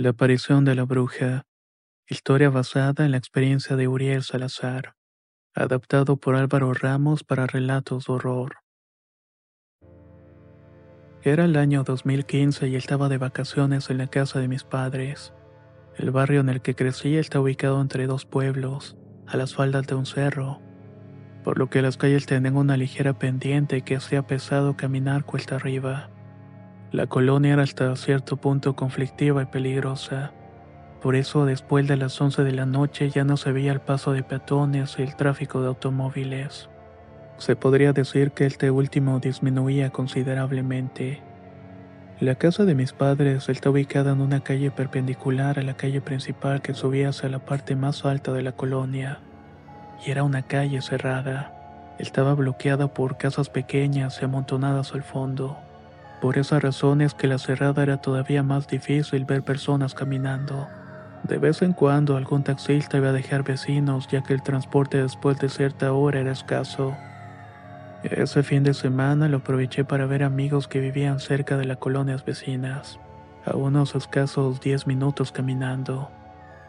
La aparición de la bruja. Historia basada en la experiencia de Uriel Salazar. Adaptado por Álvaro Ramos para relatos de horror. Era el año 2015 y estaba de vacaciones en la casa de mis padres. El barrio en el que crecí está ubicado entre dos pueblos, a las faldas de un cerro, por lo que las calles tienen una ligera pendiente que hacía pesado caminar cuesta arriba. La colonia era hasta cierto punto conflictiva y peligrosa. Por eso después de las 11 de la noche ya no se veía el paso de peatones y el tráfico de automóviles. Se podría decir que este último disminuía considerablemente. La casa de mis padres está ubicada en una calle perpendicular a la calle principal que subía hacia la parte más alta de la colonia. Y era una calle cerrada. Estaba bloqueada por casas pequeñas y amontonadas al fondo. Por esa razón es que la cerrada era todavía más difícil ver personas caminando. De vez en cuando algún taxista iba a dejar vecinos ya que el transporte después de cierta hora era escaso. Ese fin de semana lo aproveché para ver amigos que vivían cerca de las colonias vecinas, a unos escasos 10 minutos caminando.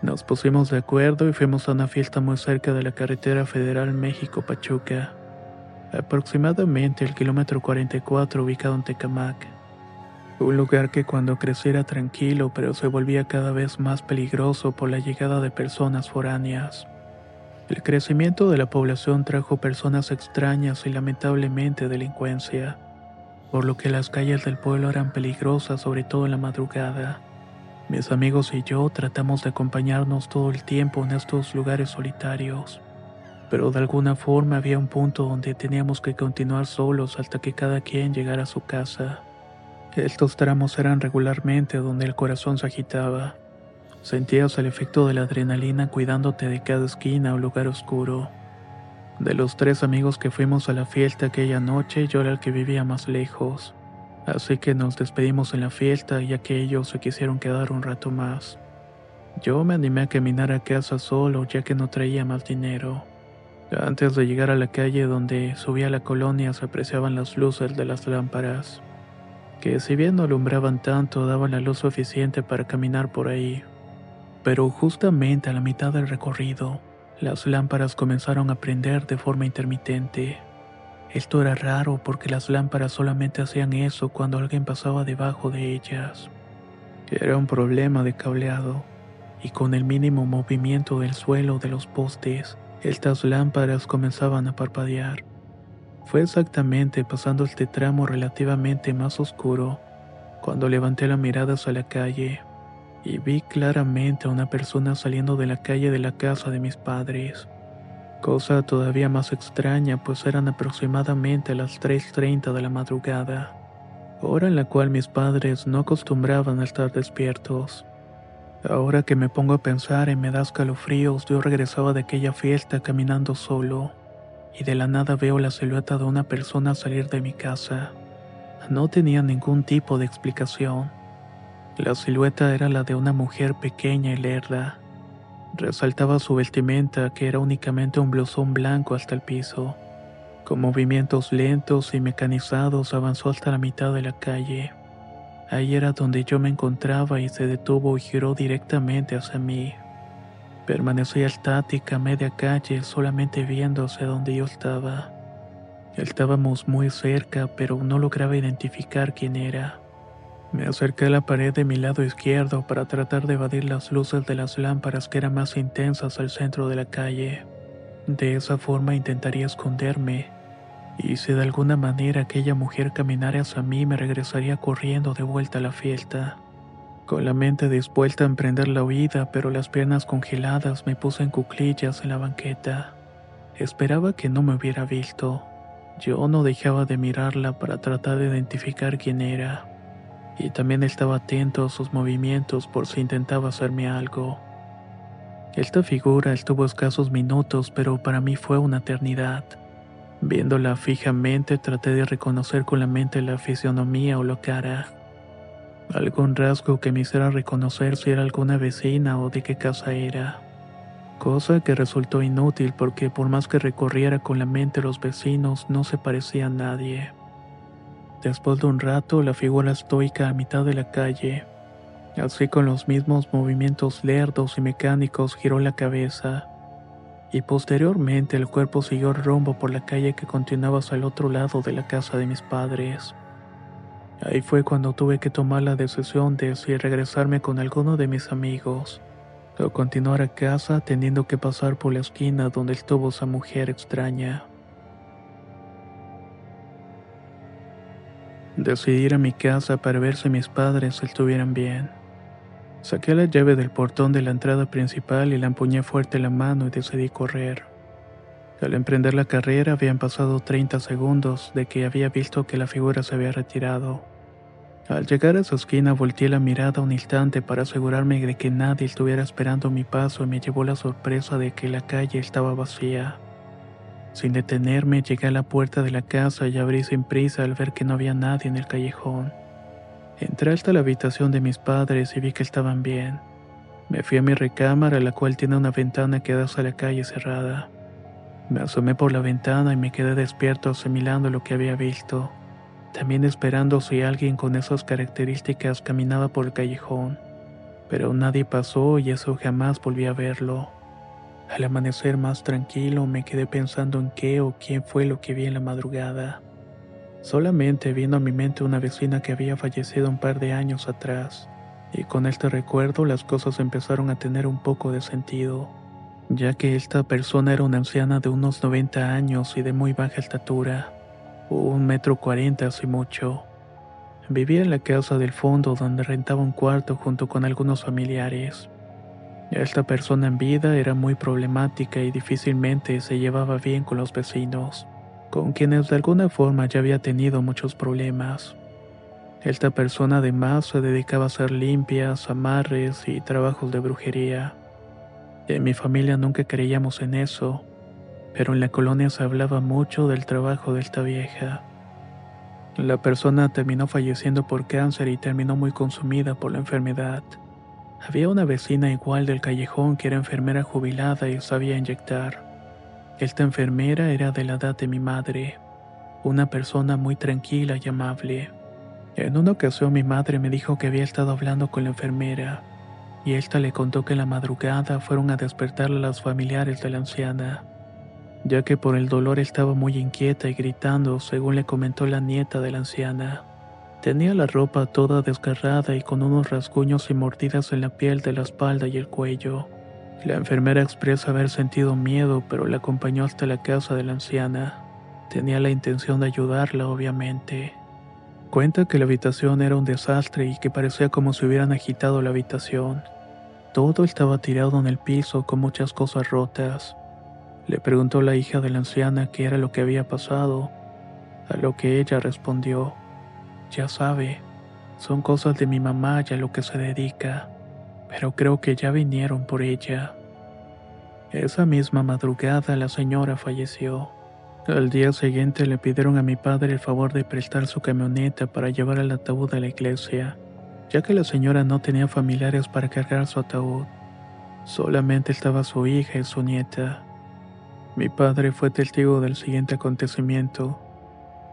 Nos pusimos de acuerdo y fuimos a una fiesta muy cerca de la carretera federal México-Pachuca, aproximadamente el kilómetro 44 ubicado en Tecamac. Un lugar que cuando crecí era tranquilo pero se volvía cada vez más peligroso por la llegada de personas foráneas. El crecimiento de la población trajo personas extrañas y lamentablemente delincuencia, por lo que las calles del pueblo eran peligrosas sobre todo en la madrugada. Mis amigos y yo tratamos de acompañarnos todo el tiempo en estos lugares solitarios, pero de alguna forma había un punto donde teníamos que continuar solos hasta que cada quien llegara a su casa. Estos tramos eran regularmente donde el corazón se agitaba. Sentías el efecto de la adrenalina cuidándote de cada esquina o lugar oscuro. De los tres amigos que fuimos a la fiesta aquella noche, yo era el que vivía más lejos. Así que nos despedimos en la fiesta ya que ellos se quisieron quedar un rato más. Yo me animé a caminar a casa solo ya que no traía más dinero. Antes de llegar a la calle donde subía la colonia se apreciaban las luces de las lámparas, que si bien no alumbraban tanto daban la luz suficiente para caminar por ahí. Pero justamente a la mitad del recorrido, las lámparas comenzaron a prender de forma intermitente. Esto era raro porque las lámparas solamente hacían eso cuando alguien pasaba debajo de ellas. Era un problema de cableado, y con el mínimo movimiento del suelo de los postes, estas lámparas comenzaban a parpadear. Fue exactamente pasando este tramo relativamente más oscuro cuando levanté la mirada hacia la calle y vi claramente a una persona saliendo de la calle de la casa de mis padres. Cosa todavía más extraña pues eran aproximadamente las 3.30 de la madrugada, hora en la cual mis padres no acostumbraban a estar despiertos. Ahora que me pongo a pensar y me da escalofríos, yo regresaba de aquella fiesta caminando solo, y de la nada veo la silueta de una persona salir de mi casa. No tenía ningún tipo de explicación. La silueta era la de una mujer pequeña y lerda. Resaltaba su vestimenta, que era únicamente un blusón blanco hasta el piso. Con movimientos lentos y mecanizados avanzó hasta la mitad de la calle. Ahí era donde yo me encontraba y se detuvo y giró directamente hacia mí. Permanecía estática a media calle, solamente viendo hacia donde yo estaba. Estábamos muy cerca, pero no lograba identificar quién era. Me acerqué a la pared de mi lado izquierdo para tratar de evadir las luces de las lámparas que eran más intensas al centro de la calle. De esa forma intentaría esconderme, y si de alguna manera aquella mujer caminara hacia mí me regresaría corriendo de vuelta a la fiesta. Con la mente dispuesta a emprender la huida, pero las piernas congeladas, me puse en cuclillas en la banqueta. Esperaba que no me hubiera visto. Yo no dejaba de mirarla para tratar de identificar quién era. Y también estaba atento a sus movimientos por si intentaba hacerme algo. Esta figura estuvo escasos minutos, pero para mí fue una eternidad. Viéndola fijamente traté de reconocer con la mente la fisionomía o la cara. Algún rasgo que me hiciera reconocer si era alguna vecina o de qué casa era. Cosa que resultó inútil porque por más que recorriera con la mente los vecinos no se parecía a nadie. Después de un rato la figura estoica a mitad de la calle Así con los mismos movimientos lerdos y mecánicos giró la cabeza, y posteriormente el cuerpo siguió rumbo por la calle que continuaba hacia el otro lado de la casa de mis padres. Ahí fue cuando tuve que tomar la decisión de si regresarme con alguno de mis amigos o continuar a casa teniendo que pasar por la esquina donde estuvo esa mujer extraña. Decidí ir a mi casa para ver si mis padres estuvieran bien. Saqué la llave del portón de la entrada principal y la empuñé fuerte en la mano y decidí correr. Al emprender la carrera habían pasado 30 segundos de que había visto que la figura se había retirado. Al llegar a su esquina volteé la mirada un instante para asegurarme de que nadie estuviera esperando mi paso y me llevó la sorpresa de que la calle estaba vacía. Sin detenerme llegué a la puerta de la casa y abrí sin prisa al ver que no había nadie en el callejón. Entré hasta la habitación de mis padres y vi que estaban bien. Me fui a mi recámara, la cual tiene una ventana que da hacia la calle cerrada. Me asomé por la ventana y me quedé despierto asimilando lo que había visto, también esperando si alguien con esas características caminaba por el callejón. Pero nadie pasó y eso jamás volví a verlo. Al amanecer más tranquilo me quedé pensando en qué o quién fue lo que vi en la madrugada. Solamente vino a mi mente una vecina que había fallecido un par de años atrás, y con este recuerdo las cosas empezaron a tener un poco de sentido, ya que esta persona era una anciana de unos 90 años y de muy baja estatura, un metro cuarenta así mucho. Vivía en la casa del fondo donde rentaba un cuarto junto con algunos familiares. Esta persona en vida era muy problemática y difícilmente se llevaba bien con los vecinos con quienes de alguna forma ya había tenido muchos problemas. Esta persona además se dedicaba a hacer limpias, amarres y trabajos de brujería. En mi familia nunca creíamos en eso, pero en la colonia se hablaba mucho del trabajo de esta vieja. La persona terminó falleciendo por cáncer y terminó muy consumida por la enfermedad. Había una vecina igual del callejón que era enfermera jubilada y sabía inyectar. Esta enfermera era de la edad de mi madre, una persona muy tranquila y amable. En una ocasión mi madre me dijo que había estado hablando con la enfermera, y ésta le contó que en la madrugada fueron a despertarle a las familiares de la anciana, ya que por el dolor estaba muy inquieta y gritando, según le comentó la nieta de la anciana. Tenía la ropa toda desgarrada y con unos rasguños y mordidas en la piel de la espalda y el cuello. La enfermera expresa haber sentido miedo, pero la acompañó hasta la casa de la anciana. Tenía la intención de ayudarla, obviamente. Cuenta que la habitación era un desastre y que parecía como si hubieran agitado la habitación. Todo estaba tirado en el piso con muchas cosas rotas. Le preguntó la hija de la anciana qué era lo que había pasado, a lo que ella respondió, ya sabe, son cosas de mi mamá y a lo que se dedica pero creo que ya vinieron por ella. Esa misma madrugada la señora falleció. Al día siguiente le pidieron a mi padre el favor de prestar su camioneta para llevar el ataúd a la iglesia, ya que la señora no tenía familiares para cargar su ataúd. Solamente estaba su hija y su nieta. Mi padre fue testigo del siguiente acontecimiento.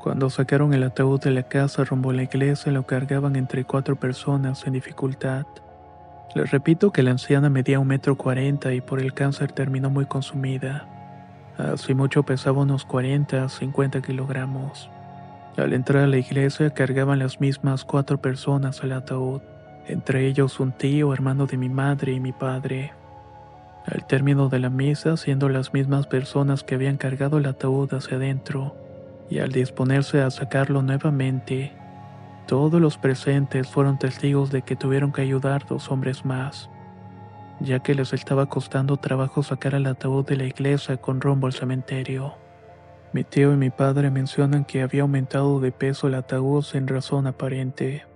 Cuando sacaron el ataúd de la casa rumbo a la iglesia lo cargaban entre cuatro personas sin dificultad. Les repito que la anciana medía un metro cuarenta y por el cáncer terminó muy consumida. Así mucho pesaba unos 40 50 kilogramos. Al entrar a la iglesia cargaban las mismas cuatro personas al ataúd, entre ellos un tío, hermano de mi madre y mi padre. Al término de la misa, siendo las mismas personas que habían cargado el ataúd hacia adentro, y al disponerse a sacarlo nuevamente, Todos los presentes fueron testigos de que tuvieron que ayudar dos hombres más, ya que les estaba costando trabajo sacar al ataúd de la iglesia con rumbo al cementerio. Mi tío y mi padre mencionan que había aumentado de peso el ataúd sin razón aparente.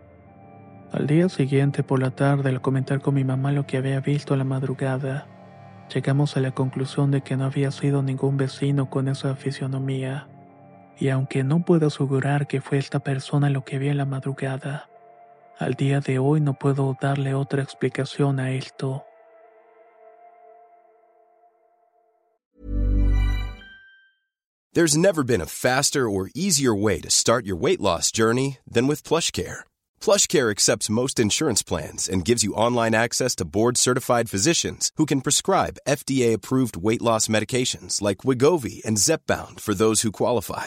Al día siguiente por la tarde, al comentar con mi mamá lo que había visto a la madrugada, llegamos a la conclusión de que no había sido ningún vecino con esa fisionomía. Y aunque no puedo asegurar que fue esta persona lo que vi en la madrugada, al día de hoy no puedo darle otra explicación a esto. There's never been a faster or easier way to start your weight loss journey than with PlushCare. PlushCare accepts most insurance plans and gives you online access to board-certified physicians who can prescribe FDA-approved weight loss medications like Wigovi and Zepbound for those who qualify.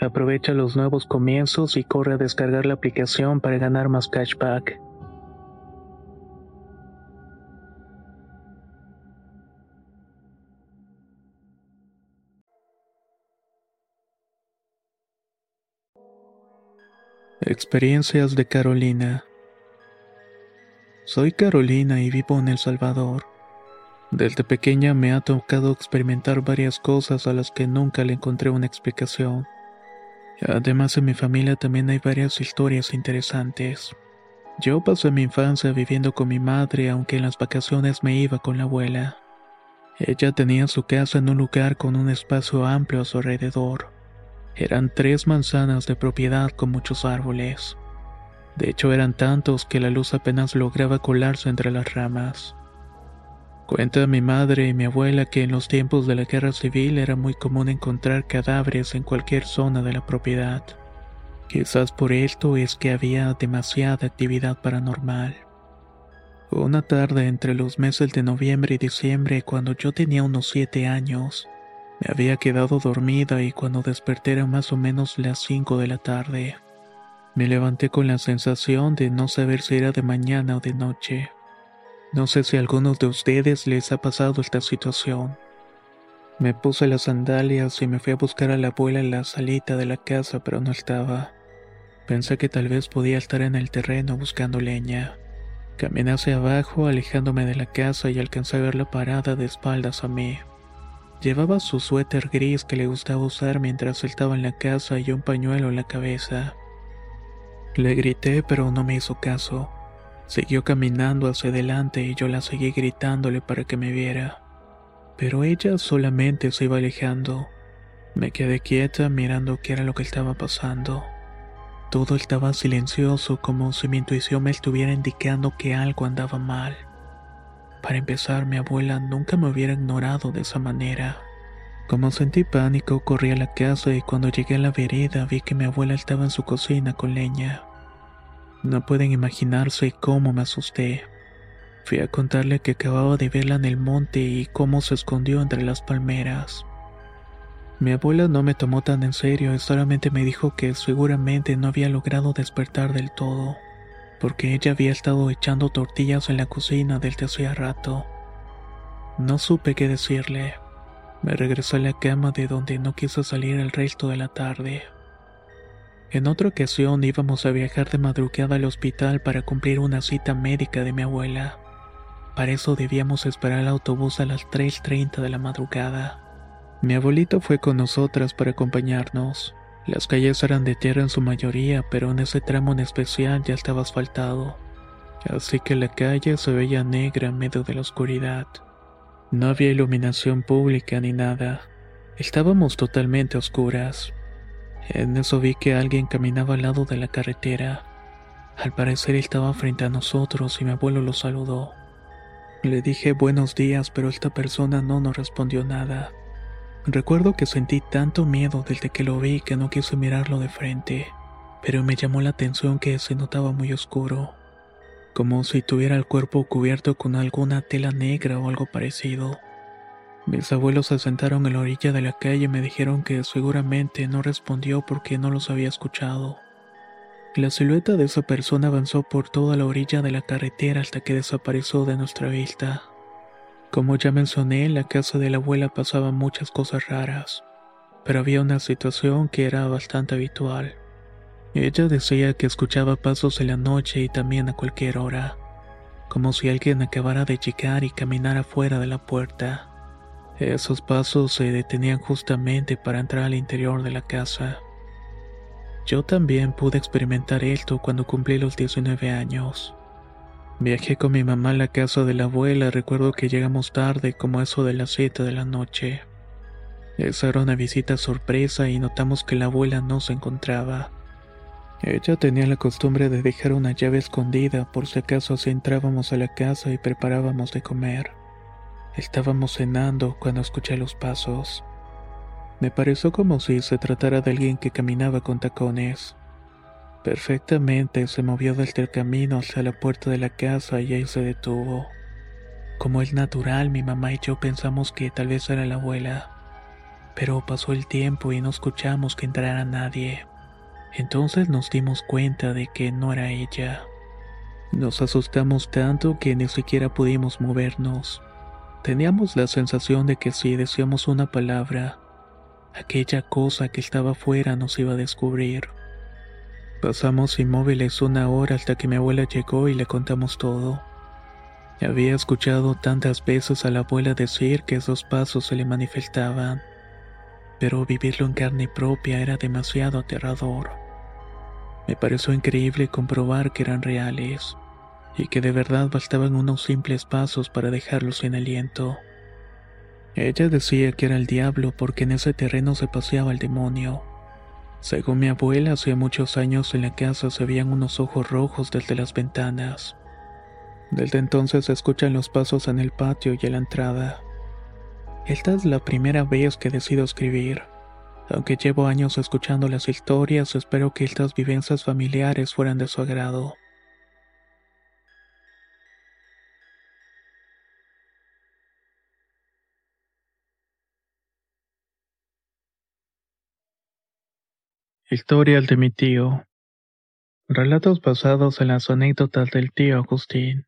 Aprovecha los nuevos comienzos y corre a descargar la aplicación para ganar más cashback. Experiencias de Carolina. Soy Carolina y vivo en El Salvador. Desde pequeña me ha tocado experimentar varias cosas a las que nunca le encontré una explicación. Además en mi familia también hay varias historias interesantes. Yo pasé mi infancia viviendo con mi madre aunque en las vacaciones me iba con la abuela. Ella tenía su casa en un lugar con un espacio amplio a su alrededor. Eran tres manzanas de propiedad con muchos árboles. De hecho eran tantos que la luz apenas lograba colarse entre las ramas. Cuenta mi madre y mi abuela que en los tiempos de la guerra civil era muy común encontrar cadáveres en cualquier zona de la propiedad. Quizás por esto es que había demasiada actividad paranormal. Una tarde entre los meses de noviembre y diciembre, cuando yo tenía unos siete años, me había quedado dormida y cuando desperté era más o menos las cinco de la tarde. Me levanté con la sensación de no saber si era de mañana o de noche. No sé si a algunos de ustedes les ha pasado esta situación. Me puse las sandalias y me fui a buscar a la abuela en la salita de la casa, pero no estaba. Pensé que tal vez podía estar en el terreno buscando leña. Caminé hacia abajo, alejándome de la casa y alcancé a verla parada de espaldas a mí. Llevaba su suéter gris que le gustaba usar mientras estaba en la casa y un pañuelo en la cabeza. Le grité, pero no me hizo caso. Siguió caminando hacia adelante y yo la seguí gritándole para que me viera. Pero ella solamente se iba alejando. Me quedé quieta mirando qué era lo que estaba pasando. Todo estaba silencioso como si mi intuición me estuviera indicando que algo andaba mal. Para empezar, mi abuela nunca me hubiera ignorado de esa manera. Como sentí pánico, corrí a la casa y cuando llegué a la vereda vi que mi abuela estaba en su cocina con leña. No pueden imaginarse cómo me asusté. Fui a contarle que acababa de verla en el monte y cómo se escondió entre las palmeras. Mi abuela no me tomó tan en serio y solamente me dijo que seguramente no había logrado despertar del todo, porque ella había estado echando tortillas en la cocina desde hacía rato. No supe qué decirle. Me regresé a la cama de donde no quise salir el resto de la tarde. En otra ocasión íbamos a viajar de madrugada al hospital para cumplir una cita médica de mi abuela. Para eso debíamos esperar el autobús a las 3.30 de la madrugada. Mi abuelito fue con nosotras para acompañarnos. Las calles eran de tierra en su mayoría, pero en ese tramo en especial ya estaba asfaltado. Así que la calle se veía negra en medio de la oscuridad. No había iluminación pública ni nada. Estábamos totalmente oscuras. En eso vi que alguien caminaba al lado de la carretera. Al parecer estaba frente a nosotros y mi abuelo lo saludó. Le dije buenos días, pero esta persona no nos respondió nada. Recuerdo que sentí tanto miedo desde que lo vi que no quise mirarlo de frente, pero me llamó la atención que se notaba muy oscuro, como si tuviera el cuerpo cubierto con alguna tela negra o algo parecido. Mis abuelos se sentaron en la orilla de la calle y me dijeron que seguramente no respondió porque no los había escuchado. La silueta de esa persona avanzó por toda la orilla de la carretera hasta que desapareció de nuestra vista. Como ya mencioné, en la casa de la abuela pasaban muchas cosas raras, pero había una situación que era bastante habitual. Ella decía que escuchaba pasos en la noche y también a cualquier hora, como si alguien acabara de llegar y caminara fuera de la puerta. Esos pasos se detenían justamente para entrar al interior de la casa. Yo también pude experimentar esto cuando cumplí los 19 años. Viajé con mi mamá a la casa de la abuela, recuerdo que llegamos tarde como eso de las 7 de la noche. Esa era una visita sorpresa y notamos que la abuela no se encontraba. Ella tenía la costumbre de dejar una llave escondida por si acaso así entrábamos a la casa y preparábamos de comer. Estábamos cenando cuando escuché los pasos. Me pareció como si se tratara de alguien que caminaba con tacones. Perfectamente se movió desde el camino hacia la puerta de la casa y ahí se detuvo. Como es natural, mi mamá y yo pensamos que tal vez era la abuela. Pero pasó el tiempo y no escuchamos que entrara nadie. Entonces nos dimos cuenta de que no era ella. Nos asustamos tanto que ni siquiera pudimos movernos. Teníamos la sensación de que si decíamos una palabra, aquella cosa que estaba afuera nos iba a descubrir. Pasamos inmóviles una hora hasta que mi abuela llegó y le contamos todo. Había escuchado tantas veces a la abuela decir que esos pasos se le manifestaban, pero vivirlo en carne propia era demasiado aterrador. Me pareció increíble comprobar que eran reales y que de verdad bastaban unos simples pasos para dejarlos sin aliento. Ella decía que era el diablo porque en ese terreno se paseaba el demonio. Según mi abuela, hacía muchos años en la casa se veían unos ojos rojos desde las ventanas. Desde entonces se escuchan los pasos en el patio y en la entrada. Esta es la primera vez que decido escribir. Aunque llevo años escuchando las historias, espero que estas vivencias familiares fueran de su agrado. Historias de mi tío. Relatos basados en las anécdotas del tío Agustín.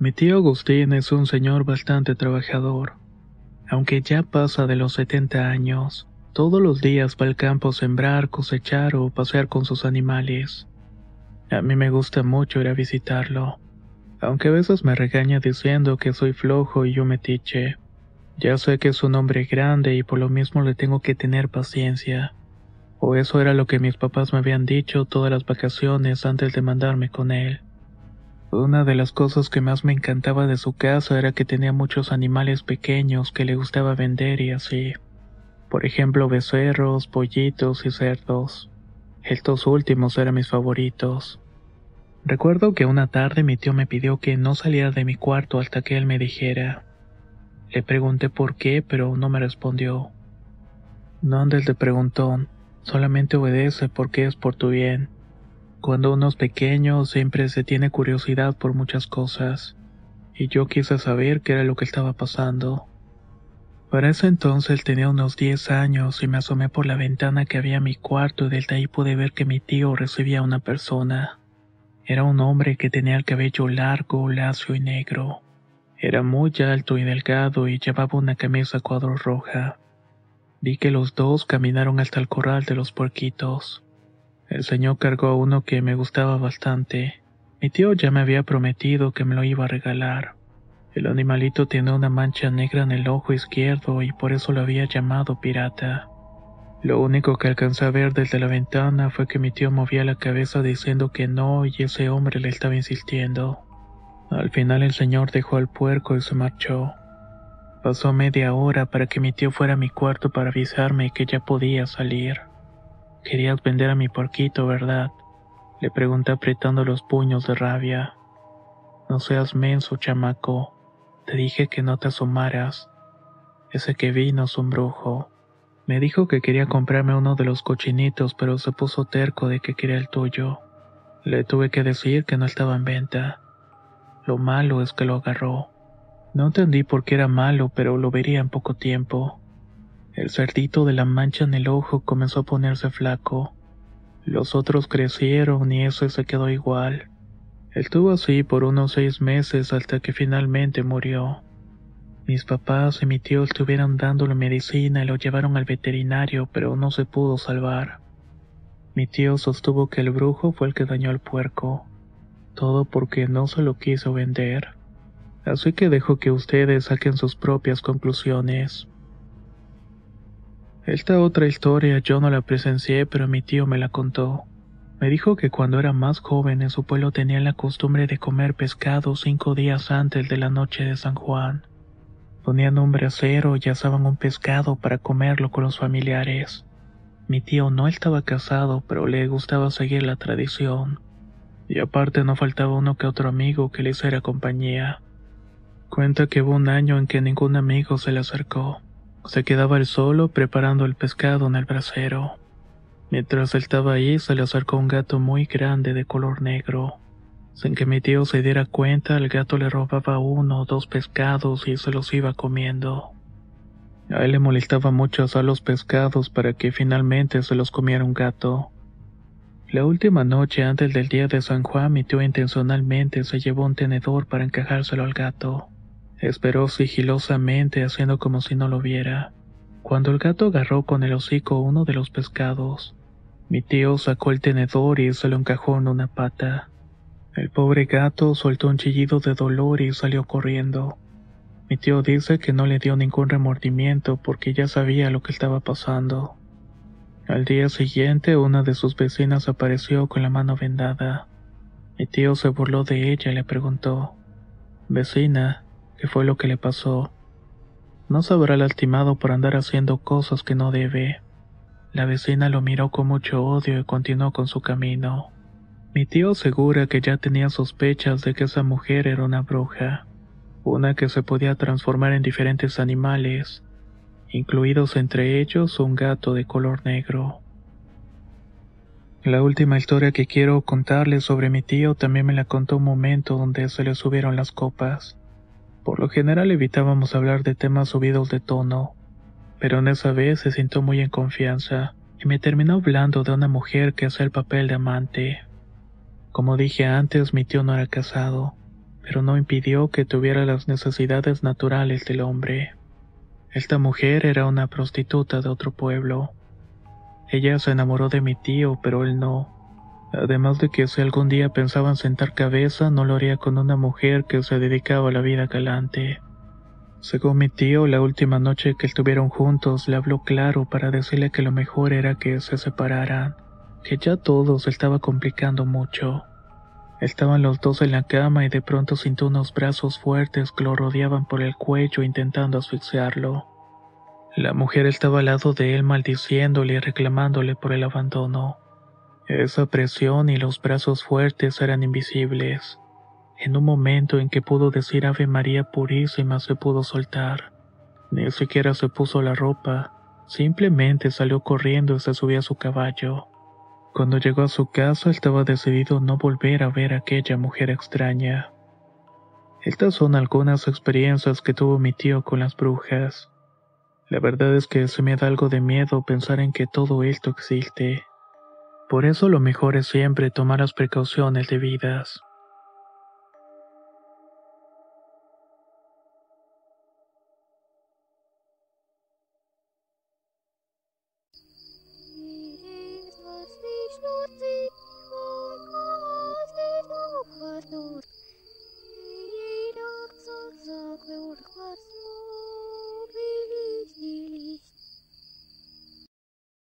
Mi tío Agustín es un señor bastante trabajador. Aunque ya pasa de los 70 años, todos los días va al campo a sembrar, cosechar o pasear con sus animales. A mí me gusta mucho ir a visitarlo, aunque a veces me regaña diciendo que soy flojo y yo metiche. Ya sé que es un hombre grande y por lo mismo le tengo que tener paciencia. O eso era lo que mis papás me habían dicho todas las vacaciones antes de mandarme con él. Una de las cosas que más me encantaba de su casa era que tenía muchos animales pequeños que le gustaba vender y así. Por ejemplo, becerros, pollitos y cerdos. Estos últimos eran mis favoritos. Recuerdo que una tarde mi tío me pidió que no saliera de mi cuarto hasta que él me dijera. Le pregunté por qué, pero no me respondió. No andes de preguntón, solamente obedece porque es por tu bien. Cuando uno es pequeño siempre se tiene curiosidad por muchas cosas, y yo quise saber qué era lo que estaba pasando. Para ese entonces tenía unos 10 años y me asomé por la ventana que había en mi cuarto y desde ahí pude ver que mi tío recibía a una persona. Era un hombre que tenía el cabello largo, lacio y negro. Era muy alto y delgado y llevaba una camisa cuadro roja. Vi que los dos caminaron hasta el corral de los puerquitos. El señor cargó a uno que me gustaba bastante. Mi tío ya me había prometido que me lo iba a regalar. El animalito tiene una mancha negra en el ojo izquierdo y por eso lo había llamado pirata. Lo único que alcancé a ver desde la ventana fue que mi tío movía la cabeza diciendo que no y ese hombre le estaba insistiendo. Al final el señor dejó al puerco y se marchó. Pasó media hora para que mi tío fuera a mi cuarto para avisarme que ya podía salir. Querías vender a mi porquito, ¿verdad? Le pregunté apretando los puños de rabia. No seas menso, chamaco. Te dije que no te asomaras. Ese que vino es un brujo. Me dijo que quería comprarme uno de los cochinitos, pero se puso terco de que quería el tuyo. Le tuve que decir que no estaba en venta. Lo malo es que lo agarró. No entendí por qué era malo, pero lo vería en poco tiempo. El cerdito de la mancha en el ojo comenzó a ponerse flaco. Los otros crecieron y ese se quedó igual. Estuvo así por unos seis meses hasta que finalmente murió. Mis papás y mi tío estuvieron dándole medicina y lo llevaron al veterinario, pero no se pudo salvar. Mi tío sostuvo que el brujo fue el que dañó al puerco. Todo porque no se lo quiso vender. Así que dejo que ustedes saquen sus propias conclusiones. Esta otra historia yo no la presencié, pero mi tío me la contó. Me dijo que cuando era más joven en su pueblo tenían la costumbre de comer pescado cinco días antes de la noche de San Juan. Ponían un brasero y asaban un pescado para comerlo con los familiares. Mi tío no estaba casado, pero le gustaba seguir la tradición. Y aparte no faltaba uno que otro amigo que le hiciera compañía. Cuenta que hubo un año en que ningún amigo se le acercó. Se quedaba él solo preparando el pescado en el brasero. Mientras él estaba ahí, se le acercó un gato muy grande de color negro. Sin que mi tío se diera cuenta, el gato le robaba uno o dos pescados y se los iba comiendo. A él le molestaba mucho asar los pescados para que finalmente se los comiera un gato. La última noche antes del día de San Juan, mi tío intencionalmente se llevó un tenedor para encajárselo al gato. Esperó sigilosamente haciendo como si no lo viera. Cuando el gato agarró con el hocico uno de los pescados, mi tío sacó el tenedor y se lo encajó en una pata. El pobre gato soltó un chillido de dolor y salió corriendo. Mi tío dice que no le dio ningún remordimiento porque ya sabía lo que estaba pasando. Al día siguiente una de sus vecinas apareció con la mano vendada. Mi tío se burló de ella y le preguntó, Vecina, qué fue lo que le pasó. No se habrá lastimado por andar haciendo cosas que no debe. La vecina lo miró con mucho odio y continuó con su camino. Mi tío asegura que ya tenía sospechas de que esa mujer era una bruja, una que se podía transformar en diferentes animales, incluidos entre ellos un gato de color negro. La última historia que quiero contarles sobre mi tío también me la contó un momento donde se le subieron las copas. Por lo general evitábamos hablar de temas subidos de tono, pero en esa vez se sintió muy en confianza y me terminó hablando de una mujer que hace el papel de amante. Como dije antes, mi tío no era casado, pero no impidió que tuviera las necesidades naturales del hombre. Esta mujer era una prostituta de otro pueblo. Ella se enamoró de mi tío, pero él no. Además de que si algún día pensaban sentar cabeza, no lo haría con una mujer que se dedicaba a la vida galante. Según mi tío, la última noche que estuvieron juntos le habló claro para decirle que lo mejor era que se separaran, que ya todo se estaba complicando mucho. Estaban los dos en la cama y de pronto sintió unos brazos fuertes que lo rodeaban por el cuello intentando asfixiarlo. La mujer estaba al lado de él maldiciéndole y reclamándole por el abandono. Esa presión y los brazos fuertes eran invisibles. En un momento en que pudo decir Ave María Purísima se pudo soltar. Ni siquiera se puso la ropa, simplemente salió corriendo y se subió a su caballo. Cuando llegó a su casa estaba decidido no volver a ver a aquella mujer extraña. Estas son algunas experiencias que tuvo mi tío con las brujas. La verdad es que se me da algo de miedo pensar en que todo esto existe. Por eso lo mejor es siempre tomar las precauciones debidas.